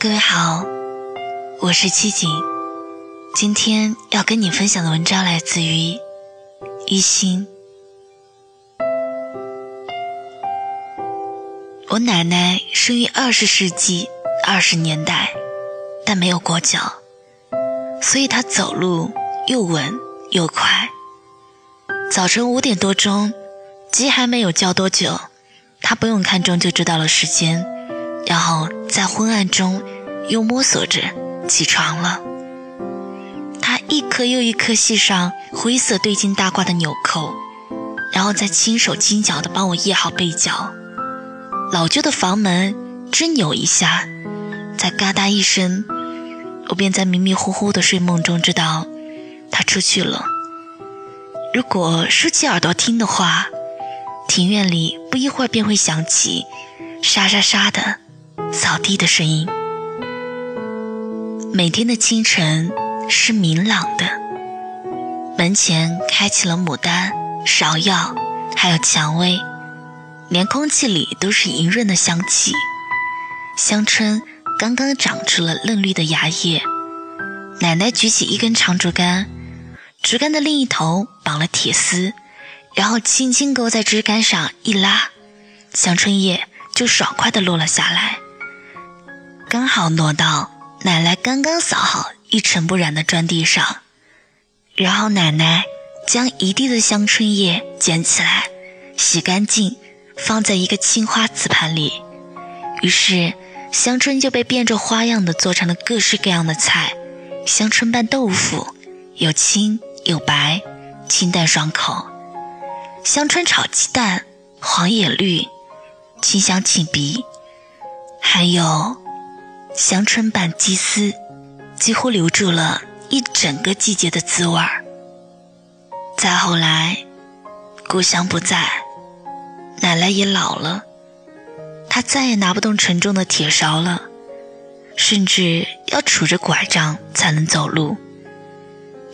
各位好，我是七锦，今天要跟你分享的文章来自于一心。我奶奶生于二十世纪二十年代，但没有裹脚，所以她走路又稳又快。早晨五点多钟，鸡还没有叫多久，她不用看钟就知道了时间，然后在昏暗中。又摸索着起床了，他一颗又一颗系上灰色对襟大褂的纽扣，然后再轻手轻脚地帮我掖好被角。老旧的房门吱扭一下，再嘎哒一声，我便在迷迷糊糊的睡梦中知道他出去了。如果竖起耳朵听的话，庭院里不一会儿便会响起沙沙沙的扫地的声音。每天的清晨是明朗的，门前开起了牡丹、芍药，还有蔷薇，连空气里都是莹润的香气。香椿刚刚长出了嫩绿的芽叶，奶奶举起一根长竹竿，竹竿的另一头绑了铁丝，然后轻轻勾在枝干上一拉，香椿叶就爽快地落了下来，刚好落到。奶奶刚刚扫好一尘不染的砖地上，然后奶奶将一地的香椿叶捡起来，洗干净，放在一个青花瓷盘里。于是香椿就被变着花样的做成了各式各样的菜：香椿拌豆腐，有青有白，清淡爽口；香椿炒鸡蛋，黄也绿，清香沁鼻，还有。香椿拌鸡丝，几乎留住了一整个季节的滋味儿。再后来，故乡不在，奶奶也老了，她再也拿不动沉重的铁勺了，甚至要杵着拐杖才能走路。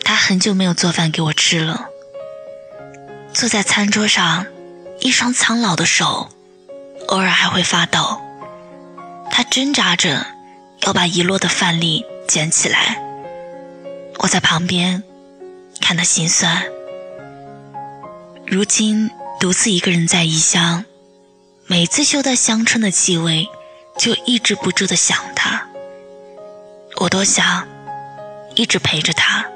她很久没有做饭给我吃了，坐在餐桌上，一双苍老的手，偶尔还会发抖。她挣扎着。要把遗落的饭粒捡起来，我在旁边看他心酸。如今独自一个人在异乡，每次嗅到香椿的气味，就抑制不住的想他。我多想一直陪着他，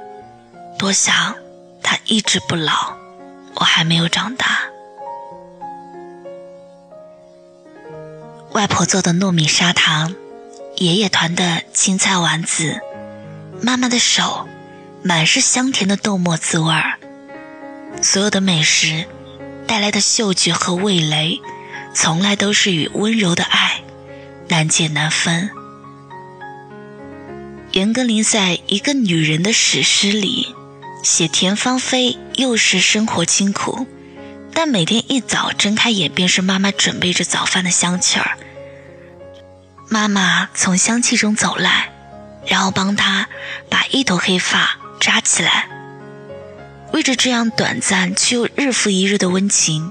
多想他一直不老，我还没有长大。外婆做的糯米砂糖。爷爷团的青菜丸子，妈妈的手满是香甜的豆沫滋味儿。所有的美食带来的嗅觉和味蕾，从来都是与温柔的爱难解难分。严歌苓在一个女人的史诗里写田芳菲，幼时生活清苦，但每天一早睁开眼便是妈妈准备着早饭的香气儿。妈妈从香气中走来，然后帮他把一头黑发扎起来。为着这样短暂却又日复一日的温情，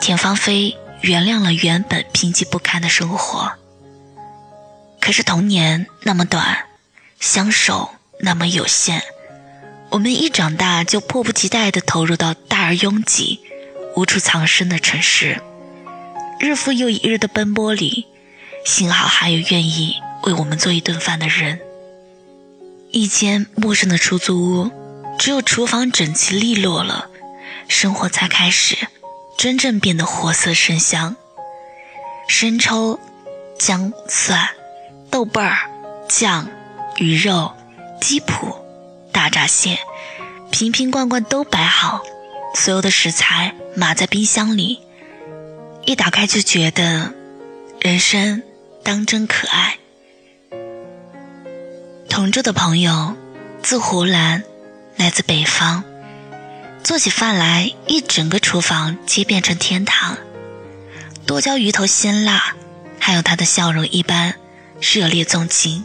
田芳菲原谅了原本贫瘠不堪的生活。可是童年那么短，相守那么有限，我们一长大就迫不及待地投入到大而拥挤、无处藏身的城市，日复又一日的奔波里。幸好还有愿意为我们做一顿饭的人。一间陌生的出租屋，只有厨房整齐利落了，生活才开始真正变得活色生香。生抽、姜、蒜、豆瓣儿、酱、鱼肉、鸡脯、大闸蟹，瓶瓶罐罐都摆好，所有的食材码在冰箱里，一打开就觉得人生。当真可爱。同住的朋友，自湖南，来自北方，做起饭来，一整个厨房皆变成天堂。剁椒鱼头鲜辣，还有他的笑容一般热烈纵情。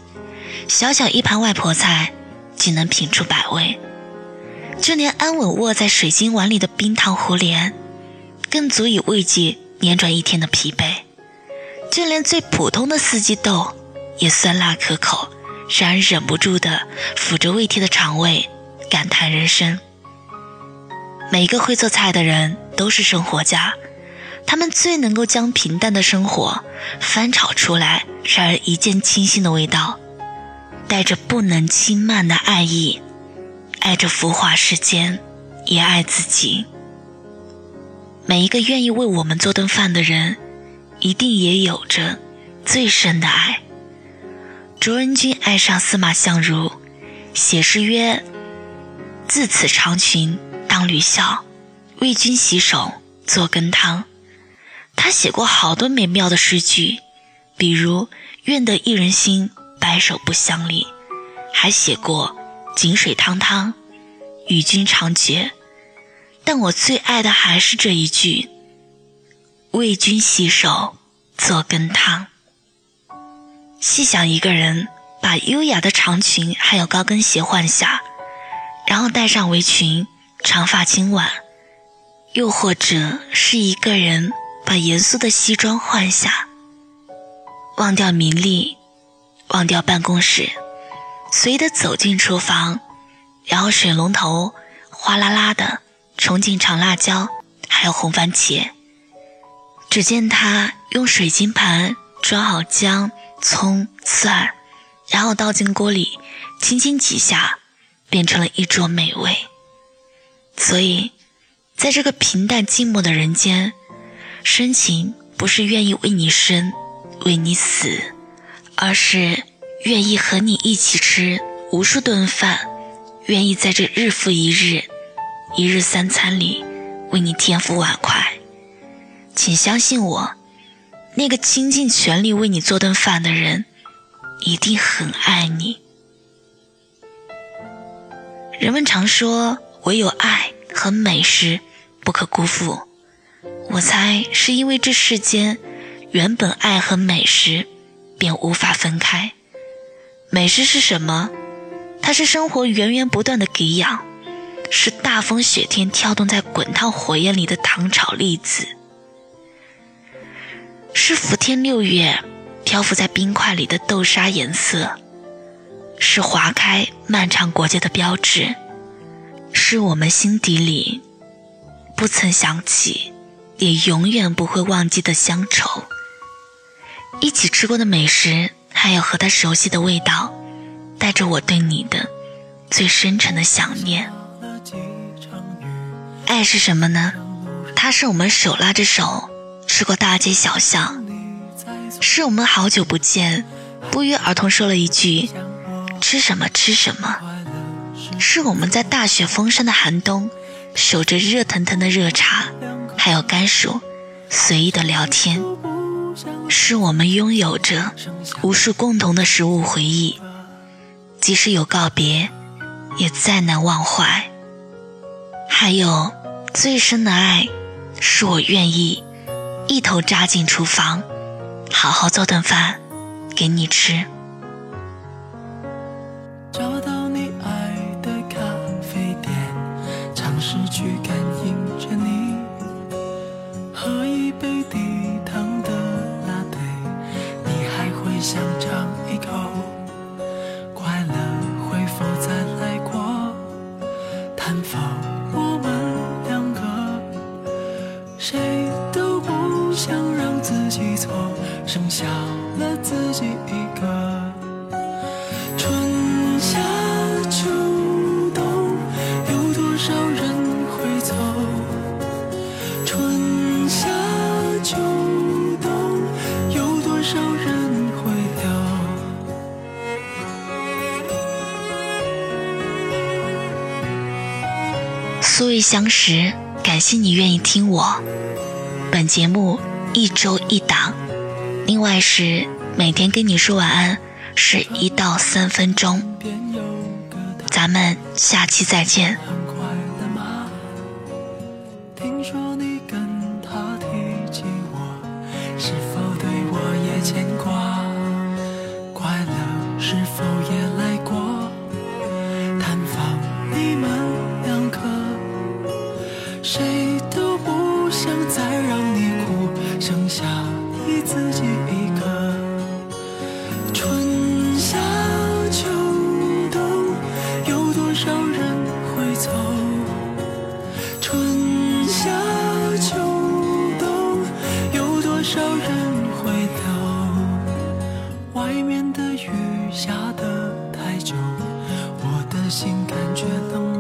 小小一盘外婆菜，竟能品出百味。就连安稳卧在水晶碗里的冰糖胡莲，更足以慰藉辗转一天的疲惫。就连最普通的四季豆，也酸辣可口，让人忍不住的抚着胃贴的肠胃，感叹人生。每一个会做菜的人都是生活家，他们最能够将平淡的生活翻炒出来，让人一见倾心的味道，带着不能轻慢的爱意，爱着浮华世间，也爱自己。每一个愿意为我们做顿饭的人，一定也有着最深的爱。卓人君爱上司马相如，写诗曰：“自此长裙当履孝，为君洗手做羹汤。”他写过好多美妙的诗句，比如“愿得一人心，白首不相离”，还写过“井水汤汤，与君长绝”。但我最爱的还是这一句：“为君洗手做羹汤。”细想，一个人把优雅的长裙还有高跟鞋换下，然后戴上围裙，长发轻挽；又或者是一个人把严肃的西装换下，忘掉名利，忘掉办公室，随意的走进厨房，然后水龙头哗啦啦的。冲进长辣椒，还有红番茄。只见他用水晶盘装好姜、葱、蒜，然后倒进锅里，轻轻几下，变成了一桌美味。所以，在这个平淡寂寞的人间，深情不是愿意为你生，为你死，而是愿意和你一起吃无数顿饭，愿意在这日复一日。一日三餐里，为你添副碗筷，请相信我，那个倾尽全力为你做顿饭的人，一定很爱你。人们常说，唯有爱和美食不可辜负。我猜是因为这世间原本爱和美食便无法分开。美食是什么？它是生活源源不断的给养。是大风雪天跳动在滚烫火焰里的糖炒栗子，是伏天六月漂浮在冰块里的豆沙颜色，是划开漫长国界的标志，是我们心底里不曾想起，也永远不会忘记的乡愁。一起吃过的美食，还有和他熟悉的味道，带着我对你的最深沉的想念。爱是什么呢？它是我们手拉着手过大街小巷，是我们好久不见，不约而同说了一句“吃什么吃什么”，是我们在大雪封山的寒冬守着热腾腾的热茶，还有甘薯，随意的聊天，是我们拥有着无数共同的食物回忆，即使有告别，也再难忘怀。还有最深的爱，是我愿意一头扎进厨房，好好做顿饭给你吃。找到你爱的咖啡店，尝试去感应着。自己走，剩下了自己一个。春夏秋冬，有多少人会走？春夏秋冬，有多少人？素未相识，感谢你愿意听我。本节目一周一档，另外是每天跟你说晚安，是一到三分钟。咱们下期再见。听说你自己一个春夏秋冬有多少人会走？春夏秋冬有多少人会留外面的雨下得太久我的心感觉冷